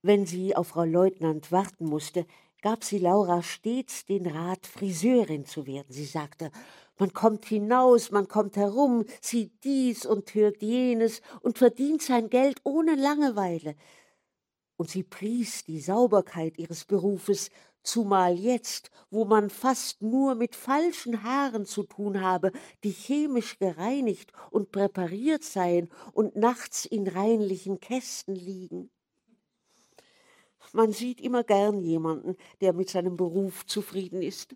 wenn sie auf Frau Leutnant warten musste, gab sie Laura stets den Rat, Friseurin zu werden. Sie sagte, man kommt hinaus, man kommt herum, sieht dies und hört jenes und verdient sein Geld ohne Langeweile. Und sie pries die Sauberkeit ihres Berufes, zumal jetzt, wo man fast nur mit falschen Haaren zu tun habe, die chemisch gereinigt und präpariert seien und nachts in reinlichen Kästen liegen. Man sieht immer gern jemanden, der mit seinem Beruf zufrieden ist.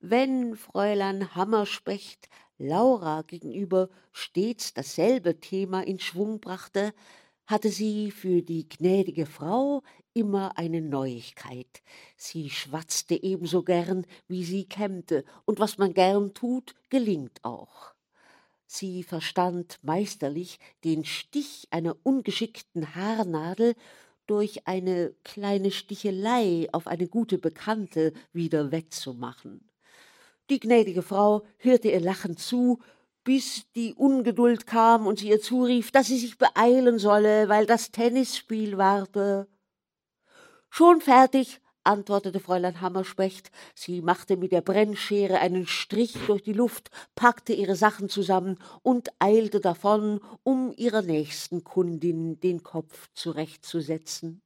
Wenn Fräulein Hammerspecht Laura gegenüber stets dasselbe Thema in Schwung brachte, hatte sie für die gnädige Frau immer eine Neuigkeit. Sie schwatzte ebenso gern, wie sie kämmte, und was man gern tut, gelingt auch. Sie verstand meisterlich den Stich einer ungeschickten Haarnadel durch eine kleine Stichelei auf eine gute Bekannte wieder wettzumachen. Die gnädige Frau hörte ihr lachend zu, bis die Ungeduld kam und sie ihr zurief, dass sie sich beeilen solle, weil das Tennisspiel warte. Schon fertig, antwortete Fräulein Hammerspecht. Sie machte mit der Brennschere einen Strich durch die Luft, packte ihre Sachen zusammen und eilte davon, um ihrer nächsten Kundin den Kopf zurechtzusetzen.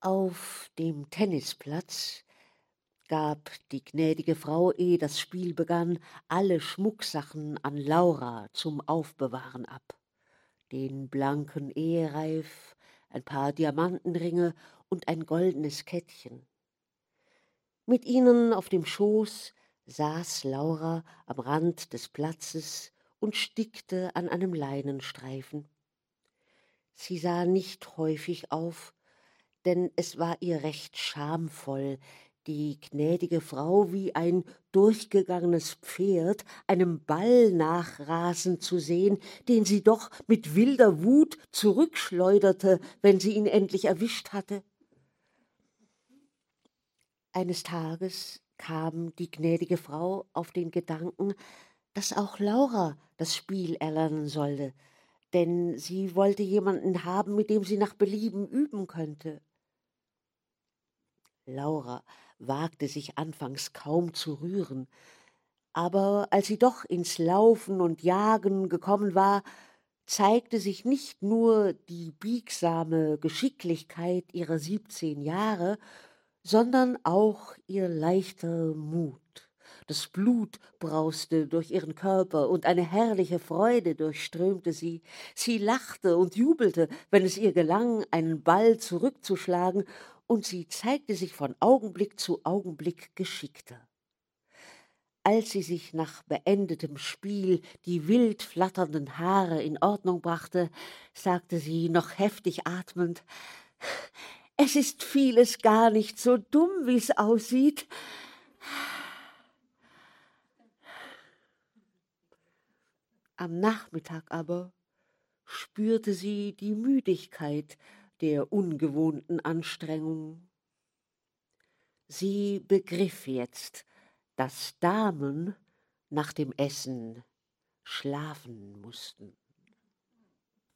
Auf dem Tennisplatz gab die gnädige Frau, ehe das Spiel begann, alle Schmucksachen an Laura zum Aufbewahren ab. Den blanken Ehereif, ein paar Diamantenringe und ein goldenes Kettchen. Mit ihnen auf dem Schoß saß Laura am Rand des Platzes und stickte an einem Leinenstreifen. Sie sah nicht häufig auf, denn es war ihr recht schamvoll, die gnädige Frau wie ein durchgegangenes Pferd einem Ball nachrasen zu sehen, den sie doch mit wilder Wut zurückschleuderte, wenn sie ihn endlich erwischt hatte. Eines Tages kam die gnädige Frau auf den Gedanken, dass auch Laura das Spiel erlernen sollte, denn sie wollte jemanden haben, mit dem sie nach Belieben üben könnte. Laura wagte sich anfangs kaum zu rühren, aber als sie doch ins Laufen und Jagen gekommen war, zeigte sich nicht nur die biegsame Geschicklichkeit ihrer siebzehn Jahre, sondern auch ihr leichter Mut. Das Blut brauste durch ihren Körper und eine herrliche Freude durchströmte sie. Sie lachte und jubelte, wenn es ihr gelang, einen Ball zurückzuschlagen, und sie zeigte sich von Augenblick zu Augenblick geschickter. Als sie sich nach beendetem Spiel die wild flatternden Haare in Ordnung brachte, sagte sie noch heftig atmend Es ist vieles gar nicht so dumm, wie's aussieht. Am Nachmittag aber spürte sie die Müdigkeit der ungewohnten Anstrengung. Sie begriff jetzt, dass Damen nach dem Essen schlafen mussten.